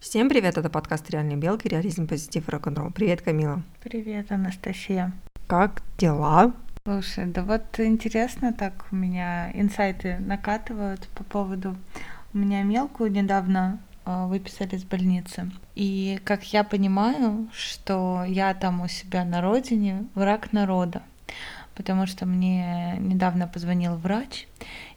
Всем привет, это подкаст «Реальные белки», реализм, позитив и рок-н-ролл. Привет, Камила. Привет, Анастасия. Как дела? Слушай, да вот интересно так у меня инсайты накатывают по поводу... У меня мелкую недавно э, выписали из больницы. И как я понимаю, что я там у себя на родине враг народа потому что мне недавно позвонил врач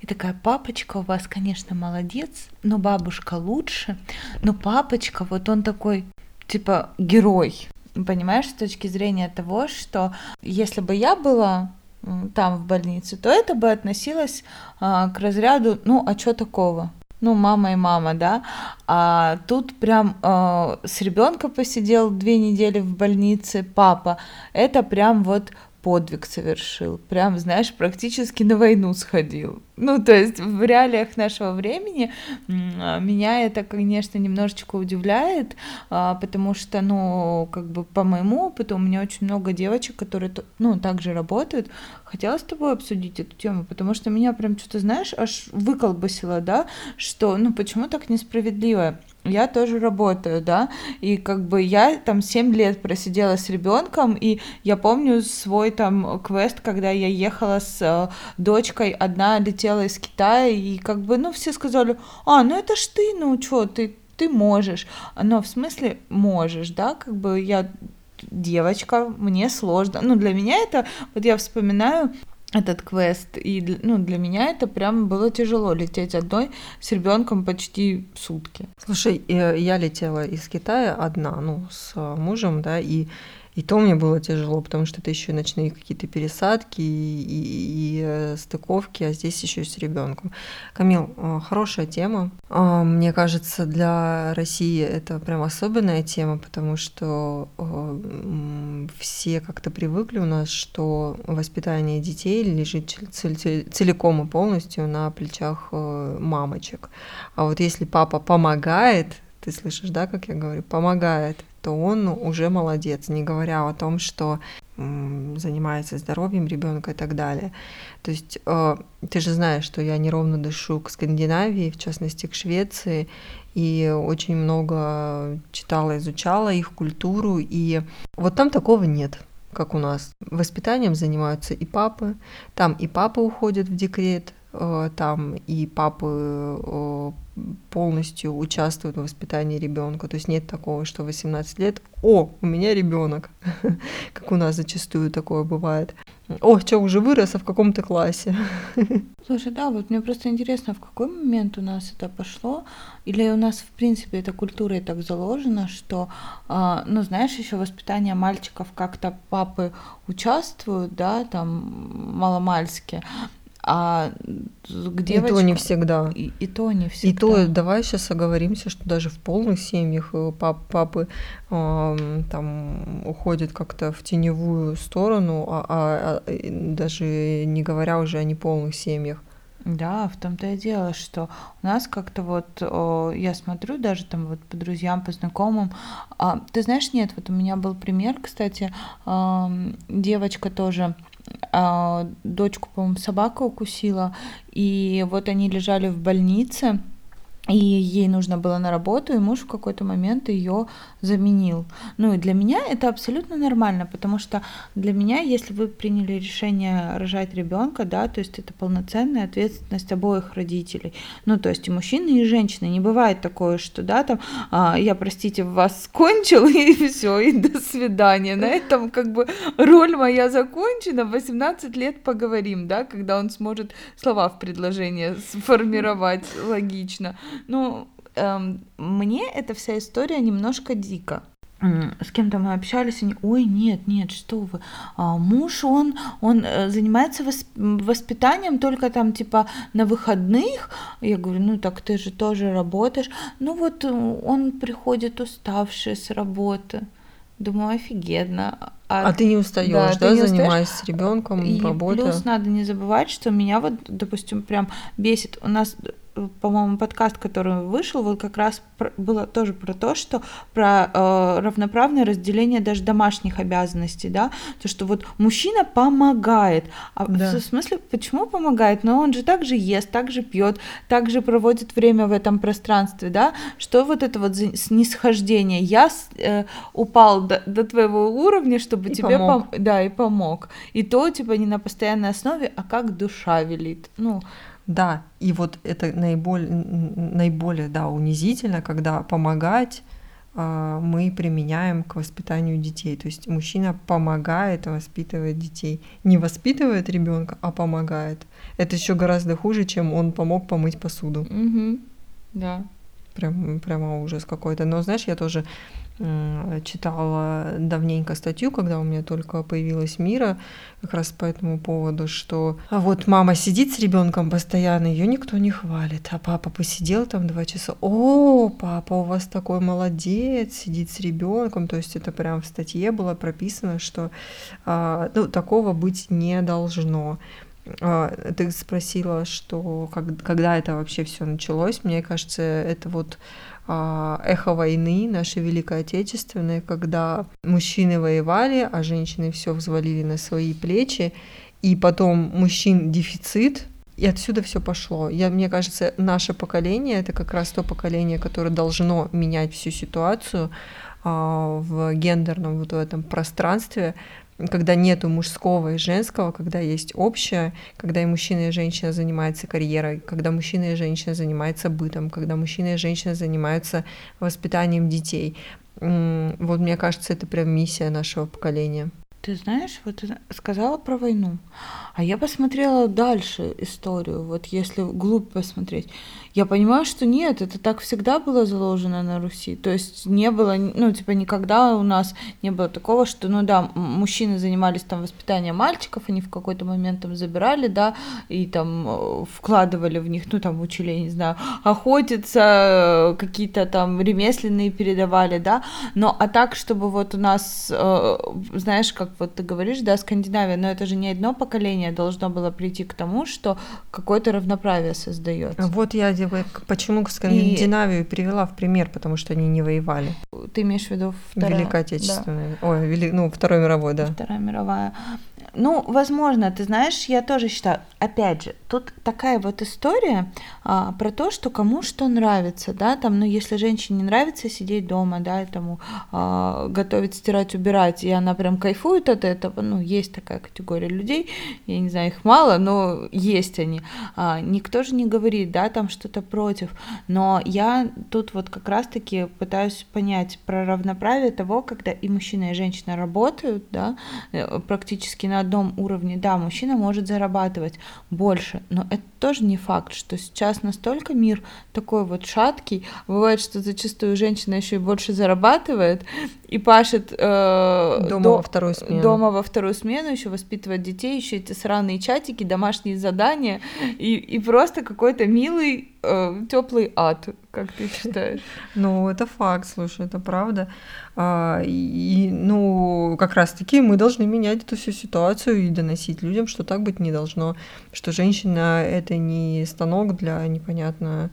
и такая, папочка у вас, конечно, молодец, но бабушка лучше, но папочка, вот он такой, типа, герой. Понимаешь, с точки зрения того, что если бы я была там в больнице, то это бы относилось а, к разряду, ну, а что такого? ну, мама и мама, да, а тут прям э, с ребенка посидел две недели в больнице, папа, это прям вот подвиг совершил, прям, знаешь, практически на войну сходил. Ну, то есть в реалиях нашего времени меня это, конечно, немножечко удивляет, а, потому что, ну, как бы по моему опыту у меня очень много девочек, которые, ну, также работают. Хотела с тобой обсудить эту тему, потому что меня прям что-то, знаешь, аж выколбасило, да, что, ну, почему так несправедливо? Я тоже работаю, да, и как бы я там 7 лет просидела с ребенком, и я помню свой там квест, когда я ехала с э, дочкой, одна летела из Китая, и как бы, ну, все сказали, а, ну это ж ты, ну, что, ты, ты можешь, но в смысле можешь, да, как бы я девочка, мне сложно, ну, для меня это, вот я вспоминаю, этот квест. И ну, для меня это прям было тяжело лететь одной с ребенком почти сутки. Слушай, э, я летела из Китая одна, ну, с мужем, да, и и то мне было тяжело, потому что это еще ночные какие-то пересадки и, и, и э, стыковки, а здесь еще с ребенком. Камил, э, хорошая тема. А, мне кажется, для России это прям особенная тема, потому что э, все как-то привыкли у нас, что воспитание детей лежит целиком и полностью на плечах мамочек. А вот если папа помогает, ты слышишь, да, как я говорю, помогает, то он уже молодец, не говоря о том, что занимается здоровьем ребенка и так далее. То есть э, ты же знаешь, что я неровно дышу к Скандинавии, в частности к Швеции, и очень много читала, изучала их культуру, и вот там такого нет как у нас. Воспитанием занимаются и папы, там и папа уходит в декрет, там и папы э, полностью участвуют в воспитании ребенка. То есть нет такого, что 18 лет, о, у меня ребенок, как у нас зачастую такое бывает. О, что, уже вырос, а в каком-то классе? Слушай, да, вот мне просто интересно, в какой момент у нас это пошло, или у нас, в принципе, эта культура и так заложена, что, э, ну, знаешь, еще воспитание мальчиков как-то папы участвуют, да, там, маломальски, а к девочкам... И то не всегда. И, и то не всегда. И то, давай сейчас оговоримся, что даже в полных семьях э, пап, папы э, там уходят как-то в теневую сторону, а, а, а даже не говоря уже о неполных семьях. Да, в том-то и дело, что у нас как-то вот, о, я смотрю даже там вот по друзьям, по знакомым, а, ты знаешь, нет, вот у меня был пример, кстати, э, девочка тоже, дочку, по-моему, собака укусила, и вот они лежали в больнице, и ей нужно было на работу, и муж в какой-то момент ее заменил. Ну и для меня это абсолютно нормально, потому что для меня, если вы приняли решение рожать ребенка, да, то есть это полноценная ответственность обоих родителей. Ну, то есть и мужчины, и женщины. Не бывает такое, что, да, там, а, я, простите, вас скончил, и все, и до свидания. На этом как бы роль моя закончена, 18 лет поговорим, да, когда он сможет слова в предложение сформировать логично. Ну, эм, мне эта вся история немножко дико с кем-то мы общались, они, ой, нет, нет, что вы, а, муж, он, он э, занимается воспитанием только там, типа, на выходных, я говорю, ну, так ты же тоже работаешь, ну, вот э, он приходит уставший с работы, думаю, офигенно. А, а ты не устаешь, да, да не занимаясь с ребенком, работой? Плюс надо не забывать, что меня вот, допустим, прям бесит. У нас по-моему, подкаст, который вышел, вот как раз было тоже про то, что про э, равноправное разделение даже домашних обязанностей, да, то, что вот мужчина помогает, а да. в смысле, почему помогает? Но он же также ест, также пьет, также проводит время в этом пространстве, да, что вот это вот снисхождение, я э, упал до, до твоего уровня, чтобы и тебе помог. Пом- да, и помог, и то, типа, не на постоянной основе, а как душа велит, ну, да, и вот это наиболее, наиболее да, унизительно, когда помогать э, мы применяем к воспитанию детей. То есть мужчина помогает воспитывать детей. Не воспитывает ребенка, а помогает. Это еще гораздо хуже, чем он помог помыть посуду. Угу. Да. Прям, прямо ужас какой-то. Но знаешь, я тоже читала давненько статью, когда у меня только появилась Мира, как раз по этому поводу, что а вот мама сидит с ребенком постоянно, ее никто не хвалит, а папа посидел там два часа, о, папа у вас такой молодец, сидит с ребенком, то есть это прям в статье было прописано, что а, ну, такого быть не должно. А, ты спросила, что как, когда это вообще все началось. Мне кажется, это вот эхо войны нашей Великой Отечественной, когда мужчины воевали, а женщины все взвалили на свои плечи, и потом мужчин дефицит, и отсюда все пошло. Я, мне кажется, наше поколение это как раз то поколение, которое должно менять всю ситуацию а, в гендерном вот в этом пространстве, когда нету мужского и женского, когда есть общее, когда и мужчина и женщина занимаются карьерой, когда мужчина и женщина занимаются бытом, когда мужчина и женщина занимаются воспитанием детей. Вот мне кажется, это прям миссия нашего поколения. Ты знаешь, вот ты сказала про войну, а я посмотрела дальше историю, вот если глубь посмотреть. Я понимаю, что нет, это так всегда было заложено на Руси. То есть не было, ну, типа, никогда у нас не было такого, что, ну да, мужчины занимались там воспитанием мальчиков, они в какой-то момент там забирали, да, и там э, вкладывали в них, ну, там учили, я не знаю, охотиться, какие-то там ремесленные передавали, да, но а так, чтобы вот у нас, э, знаешь, как вот ты говоришь, да, Скандинавия, но это же не одно поколение должно было прийти к тому, что какое-то равноправие создается. Вот я почему Скандинавию и... привела в пример, потому что они не воевали. Ты имеешь в виду вторая... Великая Отечественная. Да. Ой, вели... ну, Вторая мировая, да. Вторая мировая. Ну, возможно, ты знаешь, я тоже считаю, опять же, тут такая вот история а, про то, что кому что нравится, да, там, ну, если женщине не нравится сидеть дома, да, этому а, готовить, стирать, убирать, и она прям кайфует от этого, ну, есть такая категория людей, я не знаю, их мало, но есть они. А, никто же не говорит, да, там что-то против, но я тут вот как раз-таки пытаюсь понять про равноправие того, когда и мужчина, и женщина работают, да, э, практически на одном уровне, да, мужчина может зарабатывать больше, но это тоже не факт, что сейчас настолько мир такой вот шаткий, бывает, что зачастую женщина еще и больше зарабатывает и пашет э, дома до, во вторую смену, дома во вторую смену, еще воспитывает детей, еще эти сраные чатики, домашние задания и, и просто какой-то милый теплый ад, как ты считаешь? Ну, это факт, слушай, это правда. А, и, ну, как раз-таки мы должны менять эту всю ситуацию и доносить людям, что так быть не должно, что женщина — это не станок для непонятно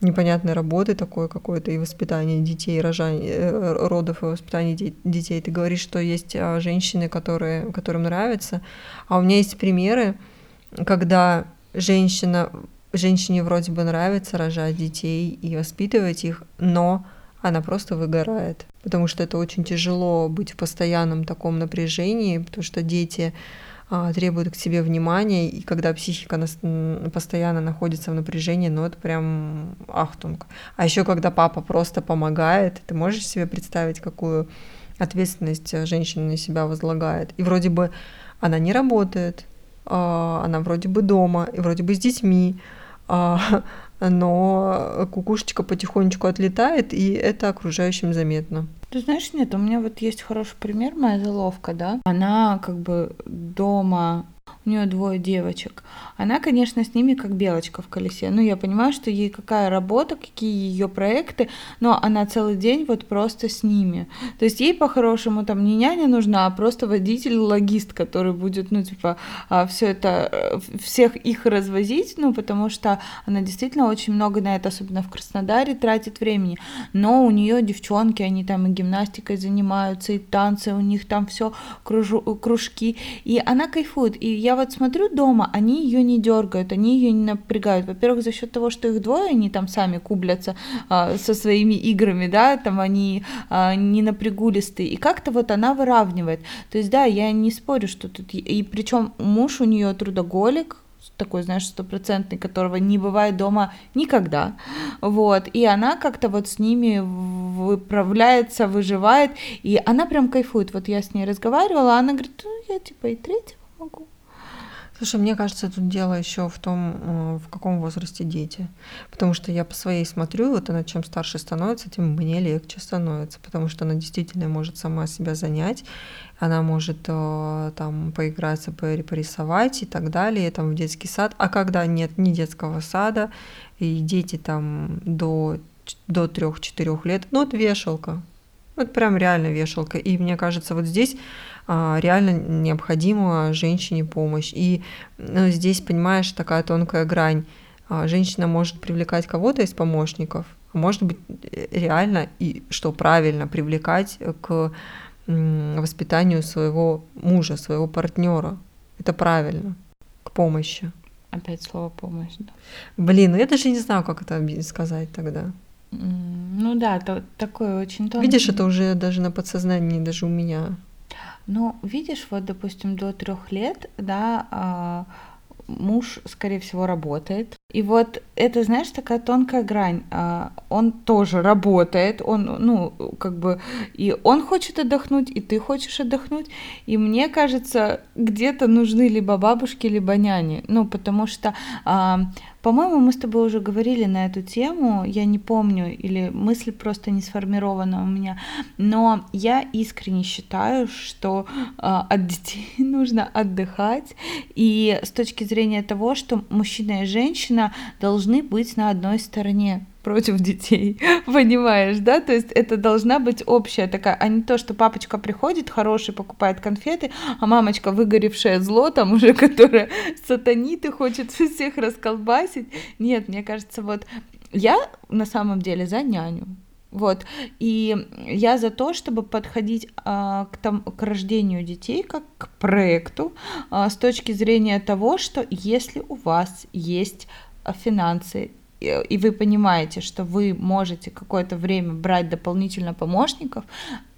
непонятной работы такой какой-то и воспитания детей, рожания, э, родов и воспитания детей. Ты говоришь, что есть а, женщины, которые, которым нравится, а у меня есть примеры, когда женщина женщине вроде бы нравится рожать детей и воспитывать их, но она просто выгорает, потому что это очень тяжело быть в постоянном таком напряжении, потому что дети а, требуют к себе внимания, и когда психика постоянно находится в напряжении, ну это прям ахтунг. А еще когда папа просто помогает, ты можешь себе представить, какую ответственность женщина на себя возлагает. И вроде бы она не работает, а, она вроде бы дома, и вроде бы с детьми, но кукушечка потихонечку отлетает, и это окружающим заметно. Ты знаешь, нет, у меня вот есть хороший пример, моя заловка, да, она как бы дома у нее двое девочек. Она, конечно, с ними как белочка в колесе. Ну, я понимаю, что ей какая работа, какие ее проекты, но она целый день вот просто с ними. То есть ей по-хорошему там не няня нужна, а просто водитель-логист, который будет, ну, типа, а, все это, э, всех их развозить, ну, потому что она действительно очень много на это, особенно в Краснодаре, тратит времени. Но у нее девчонки, они там и гимнастикой занимаются, и танцы, у них там все кружки, и она кайфует. И я вот смотрю дома, они ее не дергают, они ее не напрягают. Во-первых, за счет того, что их двое, они там сами кублятся а, со своими играми, да, там они а, не напрягулистые. И как-то вот она выравнивает. То есть, да, я не спорю, что тут... И причем муж у нее трудоголик, такой, знаешь, стопроцентный, которого не бывает дома никогда, вот, и она как-то вот с ними выправляется, выживает, и она прям кайфует, вот я с ней разговаривала, она говорит, ну, я типа и третьего могу, Слушай, мне кажется, тут дело еще в том, э, в каком возрасте дети. Потому что я по своей смотрю, вот она чем старше становится, тем мне легче становится, потому что она действительно может сама себя занять, она может э, там поиграться, порисовать и так далее, там в детский сад. А когда нет ни детского сада, и дети там до, до 3-4 лет, ну, вот вешалка, вот прям реально вешалка. И мне кажется, вот здесь а, реально необходима женщине помощь. И ну, здесь, понимаешь, такая тонкая грань. А, женщина может привлекать кого-то из помощников, а может быть реально и что правильно привлекать к воспитанию своего мужа, своего партнера. Это правильно, к помощи. Опять слово помощь, да. Блин, ну я даже не знаю, как это сказать тогда. Ну да, то, такое очень тонкое. Видишь, это уже даже на подсознании, даже у меня. Ну, видишь, вот, допустим, до трех лет, да, а, муж, скорее всего, работает. И вот это, знаешь, такая тонкая грань. А, он тоже работает, он, ну, как бы, и он хочет отдохнуть, и ты хочешь отдохнуть. И мне кажется, где-то нужны либо бабушки, либо няни. Ну, потому что а, по-моему, мы с тобой уже говорили на эту тему, я не помню, или мысль просто не сформирована у меня, но я искренне считаю, что э, от детей нужно отдыхать, и с точки зрения того, что мужчина и женщина должны быть на одной стороне против детей, понимаешь, да? То есть это должна быть общая такая, а не то, что папочка приходит хороший, покупает конфеты, а мамочка выгоревшая зло там уже, которая сатанит и хочет всех расколбасить. Нет, мне кажется, вот я на самом деле за няню. Вот. И я за то, чтобы подходить а, к, там, к рождению детей как к проекту а, с точки зрения того, что если у вас есть финансы, и вы понимаете, что вы можете какое-то время брать дополнительно помощников,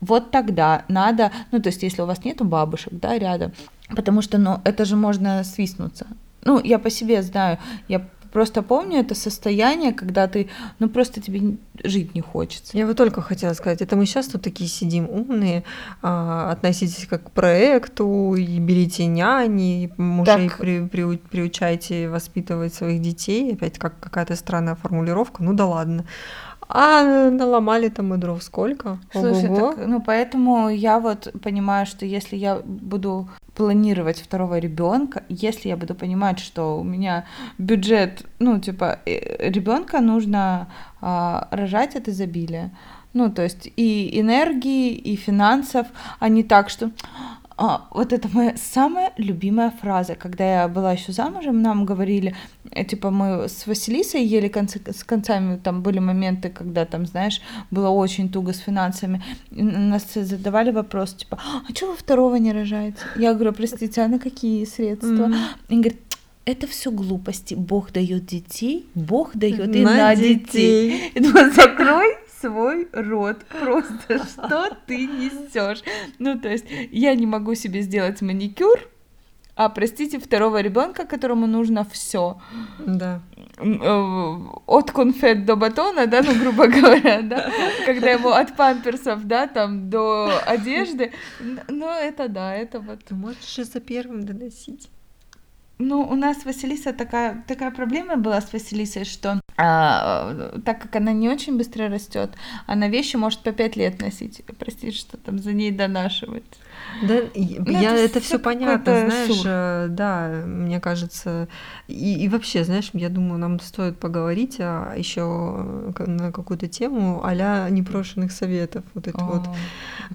вот тогда надо, ну, то есть если у вас нету бабушек, да, рядом, потому что, ну, это же можно свистнуться. Ну, я по себе знаю, я Просто помню это состояние, когда ты, ну просто тебе жить не хочется. Я вот только хотела сказать, это мы сейчас тут такие сидим умные, а, относитесь как к проекту, и берите няни, мужей так... при, при, приучайте воспитывать своих детей. Опять как какая-то странная формулировка, ну да ладно. А наломали там и дров сколько? Слушай, так, ну поэтому я вот понимаю, что если я буду планировать второго ребенка, если я буду понимать, что у меня бюджет, ну, типа, э, ребенка нужно а, рожать от изобилия. Ну, то есть и энергии, и финансов, а не так, что а, вот это моя самая любимая фраза. Когда я была еще замужем, нам говорили, э, типа, мы с Василисой ели концы, с концами, там были моменты, когда там, знаешь, было очень туго с финансами. И нас задавали вопрос, типа, а что вы второго не рожаете? Я говорю, простите, а на какие средства? Mm-hmm. И говорит, это все глупости. Бог дает детей, Бог дает и на, детей. детей. И закрой свой рот. Просто что ты несешь? Ну, то есть, я не могу себе сделать маникюр, а простите, второго ребенка, которому нужно все. Да. Э, от конфет до батона, да, ну, грубо говоря, да, когда ему от памперсов, да, там, до одежды, ну, это да, это вот. Ты можешь же за первым доносить. Ну, у нас Василиса такая, такая проблема была с Василисой, что а, так как она не очень быстро растет, она вещи может по пять лет носить. Прости, что там за ней донашивать. Да, ну, я это, это все понятно, знаешь, сур. Э, да, мне кажется, и, и вообще, знаешь, я думаю, нам стоит поговорить а, еще на какую-то тему а непрошенных советов, вот это О, вот.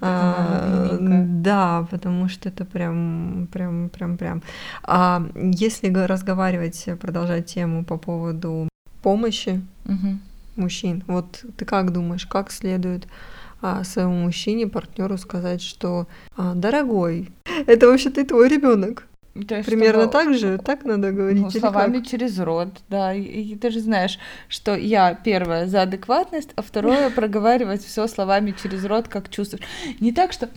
А, да, потому что это прям, прям, прям, прям. А если разговаривать, продолжать тему по поводу помощи угу. мужчин, вот ты как думаешь, как следует а, своему мужчине, партнеру сказать, что а, дорогой, это вообще ты твой ребенок. То Примерно что, так же, так надо говорить. Ну, словами как? через рот, да. И, и ты же знаешь, что я первое за адекватность, а второе проговаривать все словами через рот, как чувствуешь. Не так, что,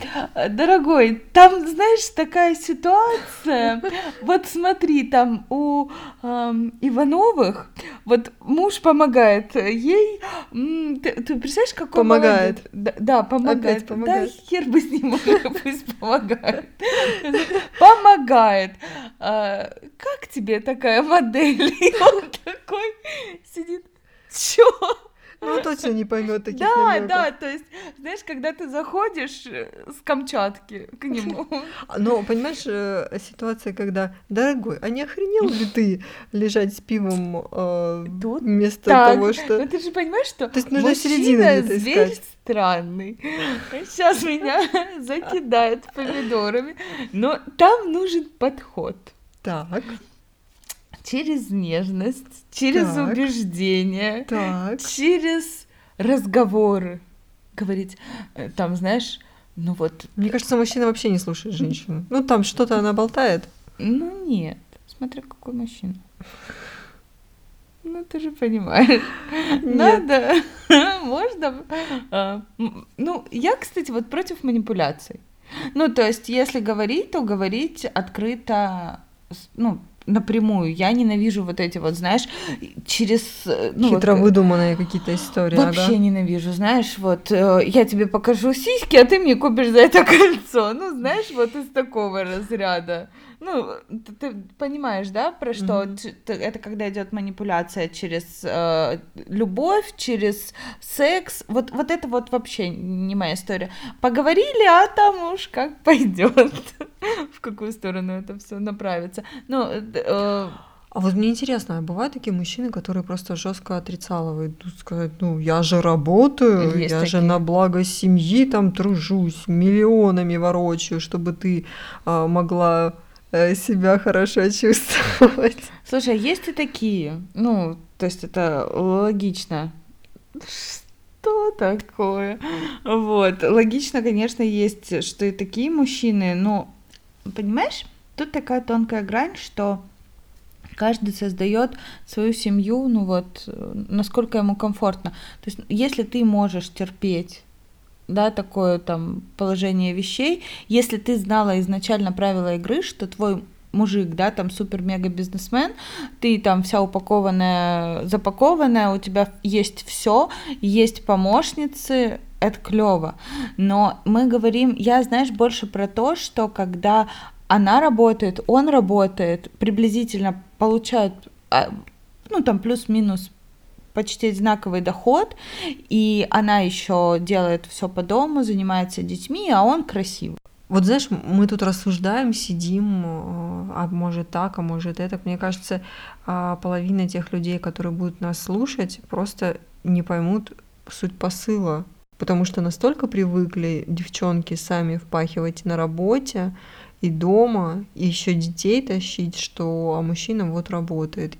дорогой, там, знаешь, такая ситуация. Вот смотри, там у эм, Ивановых, вот муж помогает ей. Ты, ты представляешь, какой Помогает. Да, да, помогает. Опять помогает. Да, хер бы с ним, пусть помогает. Помогает спрашивает, а, как тебе такая модель? И он такой сидит, чё? Ну, точно не поймет таких Да, намеков. да, то есть, знаешь, когда ты заходишь э, с Камчатки к нему. Но, понимаешь, э, ситуация, когда, дорогой, а не охренел ли ты лежать с пивом э, Тут? вместо так. того, что... Ну, ты же понимаешь, что то есть нужно середину зверь искать. странный. Сейчас меня закидает помидорами. Но там нужен подход. Так через нежность, через так, убеждение, так. через разговоры. Говорить, э, там, знаешь, ну вот... Мне кажется, мужчина вообще не слушает женщину. Ну, там что-то она болтает. Ну, нет. Смотря какой мужчина. Ну, ты же понимаешь. Надо, можно... А, ну, я, кстати, вот против манипуляций. Ну, то есть, если говорить, то говорить открыто, ну, напрямую. Я ненавижу вот эти вот, знаешь, через... Э, ну, Хитро вот, выдуманные какие-то истории. Вообще ага. ненавижу, знаешь, вот э, я тебе покажу сиськи, а ты мне купишь за это кольцо. Ну, знаешь, вот из такого разряда. Ну, ты, ты понимаешь, да, про что? Mm-hmm. Это когда идет манипуляция через э, любовь, через секс. Вот, вот это вот вообще не моя история. Поговорили, а там уж как пойдет, в какую сторону это все направится. Ну, э, а вот мне интересно, а бывают такие мужчины, которые просто жестко отрицалывают, идут сказать, ну, я же работаю, Есть я такие. же на благо семьи там тружусь, миллионами ворочаю, чтобы ты а, могла себя хорошо чувствовать. Слушай, а есть и такие, ну, то есть это логично. Что такое? Вот, логично, конечно, есть, что и такие мужчины, но, понимаешь, тут такая тонкая грань, что каждый создает свою семью, ну вот, насколько ему комфортно. То есть, если ты можешь терпеть да, такое там положение вещей. Если ты знала изначально правила игры, что твой мужик, да, там супер-мега-бизнесмен, ты там вся упакованная, запакованная, у тебя есть все, есть помощницы, это клево. Но мы говорим, я, знаешь, больше про то, что когда она работает, он работает, приблизительно получают, а, ну, там плюс-минус почти одинаковый доход, и она еще делает все по дому, занимается детьми, а он красивый. Вот знаешь, мы тут рассуждаем, сидим, э, а может так, а может это. Мне кажется, а, половина тех людей, которые будут нас слушать, просто не поймут суть посыла, потому что настолько привыкли девчонки сами впахивать на работе, и дома, и еще детей тащить, что а мужчина вот работает.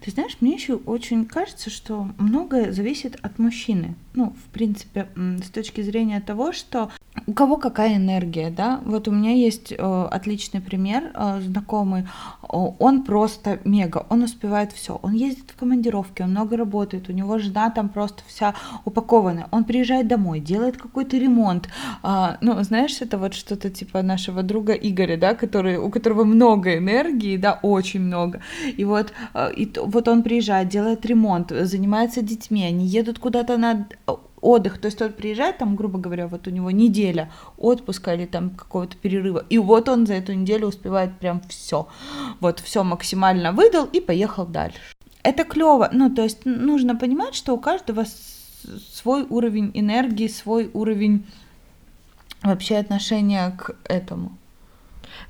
Ты знаешь, мне еще очень кажется, что многое зависит от мужчины. Ну, в принципе, с точки зрения того, что у кого какая энергия, да? Вот у меня есть э, отличный пример, э, знакомый, он просто мега, он успевает все, он ездит в командировки, он много работает, у него жена там просто вся упакованная, он приезжает домой, делает какой-то ремонт, э, ну, знаешь, это вот что-то типа нашего друга Игоря, да, который, у которого много энергии, да, очень много, и вот, э, и, вот он приезжает, делает ремонт, занимается детьми, они едут куда-то на отдых, то есть он приезжает, там, грубо говоря, вот у него неделя отпуска или там какого-то перерыва, и вот он за эту неделю успевает прям все, вот все максимально выдал и поехал дальше. это клево. Ну, то есть нужно понимать, что у каждого свой уровень энергии, свой уровень вообще отношения к этому.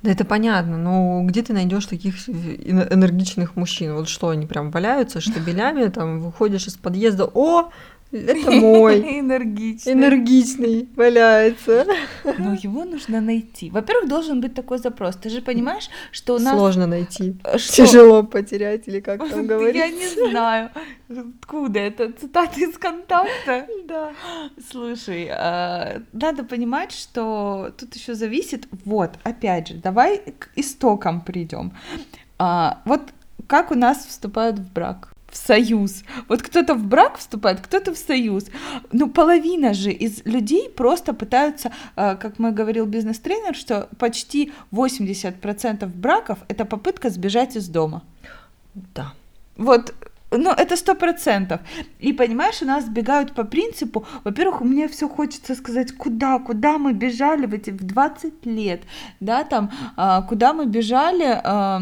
Да это понятно, но где ты найдешь таких энергичных мужчин? Вот что, они прям валяются штабелями, там выходишь из подъезда, о, это мой. Энергичный. Энергичный валяется. Но его нужно найти. Во-первых, должен быть такой запрос. Ты же понимаешь, что у нас... Сложно найти. Что? Тяжело потерять, или как там говорить. Я не знаю. Откуда это? Цитаты из контакта? Да. Слушай, а, надо понимать, что тут еще зависит... Вот, опять же, давай к истокам придем. А, вот как у нас вступают в брак? В союз. Вот кто-то в брак вступает, кто-то в союз. Ну, половина же из людей просто пытаются, э, как мы говорил бизнес-тренер, что почти 80% браков — это попытка сбежать из дома. Да. Вот ну, это сто процентов. И понимаешь, у нас сбегают по принципу, во-первых, мне все хочется сказать, куда, куда мы бежали в эти в 20 лет, да, там, а, куда мы бежали а,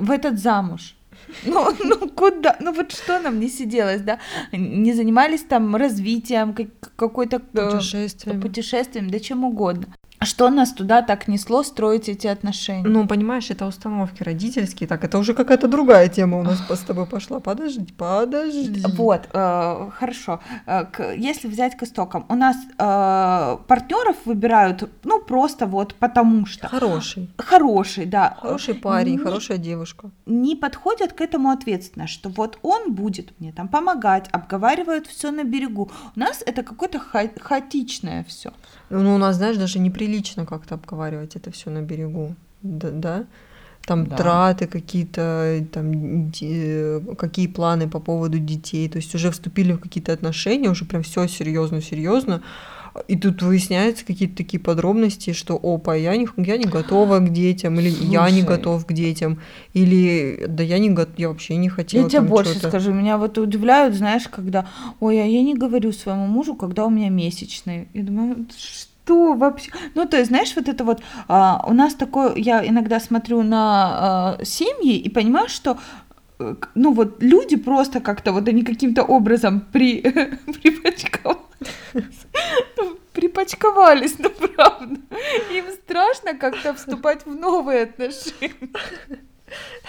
в этот замуж. Ну, ну куда? Ну вот что нам не сиделось, да? Не занимались там развитием, какой-то э, путешествием, путешествием, да чем угодно. Что нас туда так несло строить эти отношения? Ну, понимаешь, это установки родительские, так это уже какая-то другая тема у нас с тобой пошла. Подожди, подожди. Вот, э, хорошо. Э, если взять к истокам, у нас э, партнеров выбирают, ну, просто вот потому что. Хороший. Хороший, да. Хороший парень, не, хорошая девушка. Не подходят к этому ответственно, что вот он будет мне там помогать, обговаривают все на берегу. У нас это какое-то ха- хаотичное все. Ну, у нас, знаешь, даже неприлично как-то обговаривать это все на берегу, да, да? Там да. траты какие-то, там какие планы по поводу детей, то есть уже вступили в какие-то отношения, уже прям все серьезно, серьезно. И тут выясняются какие-то такие подробности, что опа, я не, я не готова к детям, или Слушай. я не готов к детям, или да я не готов, я вообще не хотела. Я тебе больше скажу, меня вот удивляют, знаешь, когда, ой, а я не говорю своему мужу, когда у меня месячные. Я думаю, что вообще? Ну, то есть, знаешь, вот это вот, а, у нас такое, я иногда смотрю на а, семьи и понимаю, что э, ну вот люди просто как-то вот они каким-то образом при, припачковались, припачковались, ну правда. Им страшно как-то вступать в новые отношения.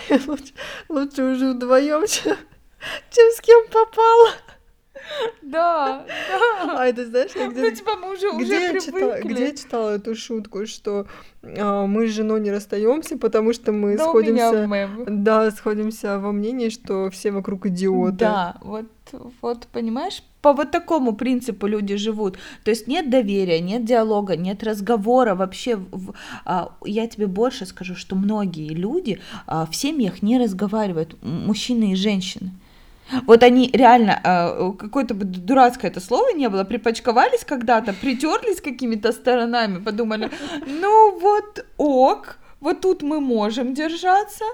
Лучше, лучше уже вдвоем, чем, чем с кем попало. Да, да. А это знаешь, где, ну, типа, мы уже, где, уже я читала, где я читала эту шутку, что а, мы с женой не расстаемся, потому что мы да, сходимся, да, сходимся во мнении, что все вокруг идиоты. Да, вот, вот, понимаешь, по вот такому принципу люди живут. То есть нет доверия, нет диалога, нет разговора вообще. В, а, я тебе больше скажу, что многие люди а, в семьях не разговаривают, мужчины и женщины. Вот они реально, э, какое-то дурацкое это слово не было, припачковались когда-то, притерлись какими-то сторонами, подумали, ну вот ок, вот тут мы можем держаться.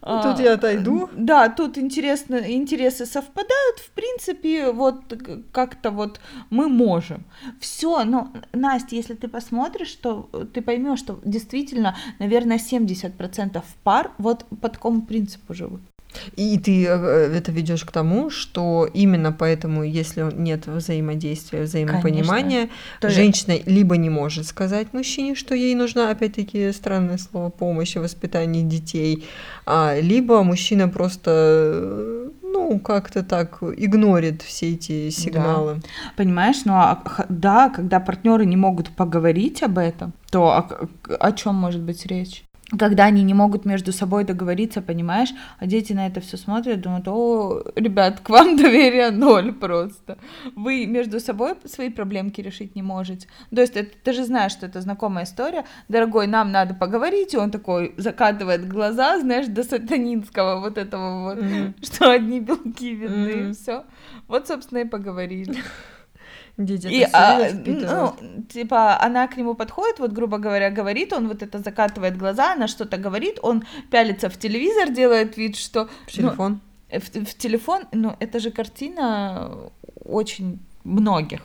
Тут я отойду. Да, тут интересно, интересы совпадают, в принципе, вот как-то вот мы можем. Все, но, Настя, если ты посмотришь, то ты поймешь, что действительно, наверное, 70% пар вот по такому принципу живут. И ты э, это ведешь к тому, что именно поэтому, если нет взаимодействия, взаимопонимания, Конечно. женщина либо не может сказать мужчине, что ей нужна, опять-таки, странное слово, помощь в воспитании детей, а, либо мужчина просто ну, как-то так игнорит все эти сигналы. Да. Понимаешь, ну а, да, когда партнеры не могут поговорить об этом, то о, о чем может быть речь? Когда они не могут между собой договориться, понимаешь, а дети на это все смотрят, думают, о, ребят, к вам доверия ноль просто. Вы между собой свои проблемки решить не можете. То есть это, ты же знаешь, что это знакомая история. Дорогой, нам надо поговорить, и он такой закатывает глаза, знаешь, до сатанинского вот этого вот, mm-hmm. что одни белки видны, mm-hmm. все. Вот, собственно, и поговорили. Дети и, а, ну, типа, она к нему подходит, вот, грубо говоря, говорит, он вот это закатывает глаза, она что-то говорит, он пялится в телевизор, делает вид, что... В телефон? Ну, в, в телефон, ну, это же картина очень многих.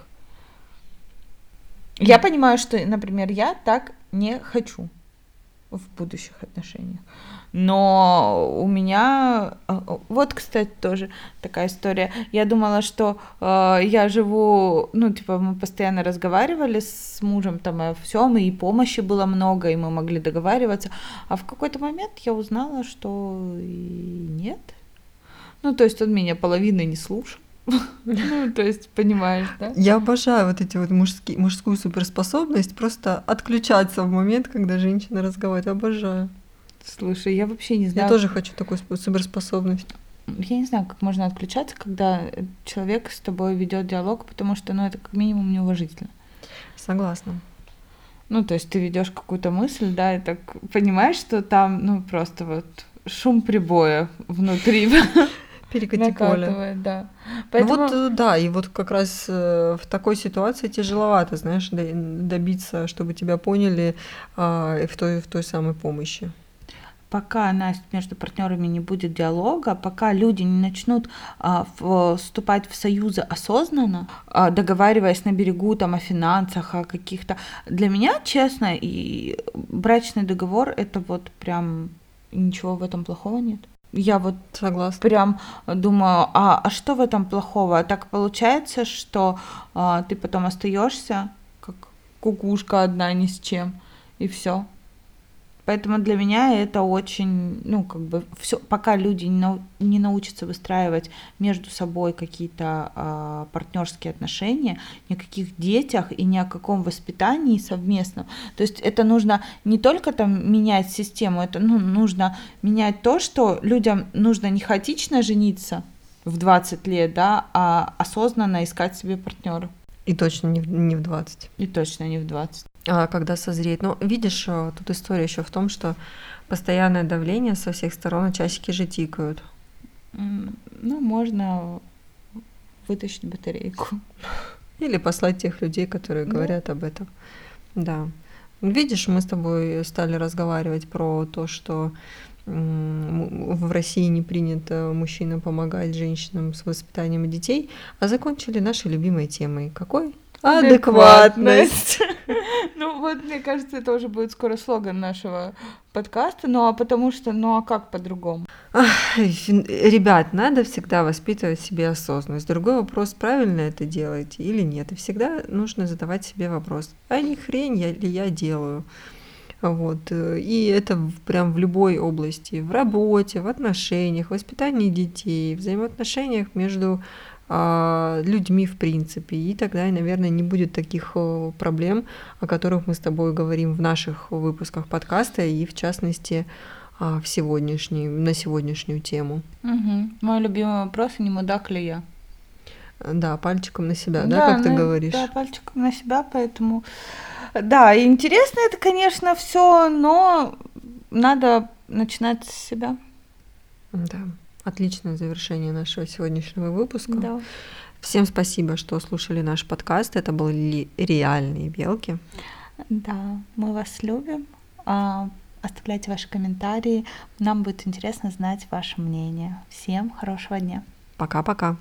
Я понимаю, что, например, я так не хочу. в будущих отношениях. Но у меня а, вот, кстати, тоже такая история. Я думала, что э, я живу, ну, типа, мы постоянно разговаривали с мужем там о всем, и помощи было много, и мы могли договариваться. А в какой-то момент я узнала, что и нет. Ну, то есть он меня половины не слушал. Ну, то есть, понимаешь, да? Я обожаю вот эти вот мужские, мужскую суперспособность просто отключаться в момент, когда женщина разговаривает. Обожаю. Слушай, я вообще не знаю. Я тоже хочу такую суперспособность. Я не знаю, как можно отключаться, когда человек с тобой ведет диалог, потому что, ну, это как минимум неуважительно. Согласна. Ну, то есть ты ведешь какую-то мысль, да, и так понимаешь, что там, ну, просто вот шум прибоя внутри. Перекати поле. да. Поэтому... Ну вот, э, да, и вот как раз э, в такой ситуации тяжеловато, знаешь, добиться, чтобы тебя поняли а, в, той, в той самой помощи пока Настя, между партнерами не будет диалога, пока люди не начнут а, вступать в союзы осознанно, а, договариваясь на берегу там о финансах, о каких-то. Для меня, честно, и брачный договор это вот прям ничего в этом плохого нет. Я вот Согласна. прям думаю, а, а что в этом плохого? Так получается, что а, ты потом остаешься как кукушка одна ни с чем, и все. Поэтому для меня это очень, ну, как бы, все, пока люди не, нау, не научатся выстраивать между собой какие-то э, партнерские отношения, ни о каких детях и ни о каком воспитании совместном. То есть это нужно не только там менять систему, это ну, нужно менять то, что людям нужно не хаотично жениться в 20 лет, да, а осознанно искать себе партнера. И точно не в, не в 20. И точно не в 20. А, когда созреет. Но видишь, э, тут история еще в том, что постоянное давление со всех сторон, а часики же тикают. Ну, можно вытащить батарейку. Или послать тех людей, которые да. говорят об этом. Да. Видишь, мы с тобой стали разговаривать про то, что в России не принято мужчинам помогать женщинам с воспитанием детей, а закончили нашей любимой темой. Какой? Адекватность. Ну вот, мне кажется, это уже будет скоро слоган нашего подкаста. Ну а потому что, ну а как по-другому? Ребят, надо всегда воспитывать себе осознанность. Другой вопрос, правильно это делаете или нет. И всегда нужно задавать себе вопрос, а не хрень я, ли я делаю? Вот. И это прям в любой области, в работе, в отношениях, в воспитании детей, в взаимоотношениях между людьми в принципе. И тогда, наверное, не будет таких э, проблем, о которых мы с тобой говорим в наших выпусках подкаста и, в частности, а, в сегодняшний, на сегодняшнюю тему. Угу. Мой любимый вопрос, не мудак ли я? Да, пальчиком на себя, да, да как ты говоришь? Да, пальчиком на себя, поэтому... Да, интересно это, конечно, все, но надо начинать с себя. Да. Отличное завершение нашего сегодняшнего выпуска. Да. Всем спасибо, что слушали наш подкаст. Это были реальные белки. Да, мы вас любим. А, оставляйте ваши комментарии. Нам будет интересно знать ваше мнение. Всем хорошего дня. Пока-пока.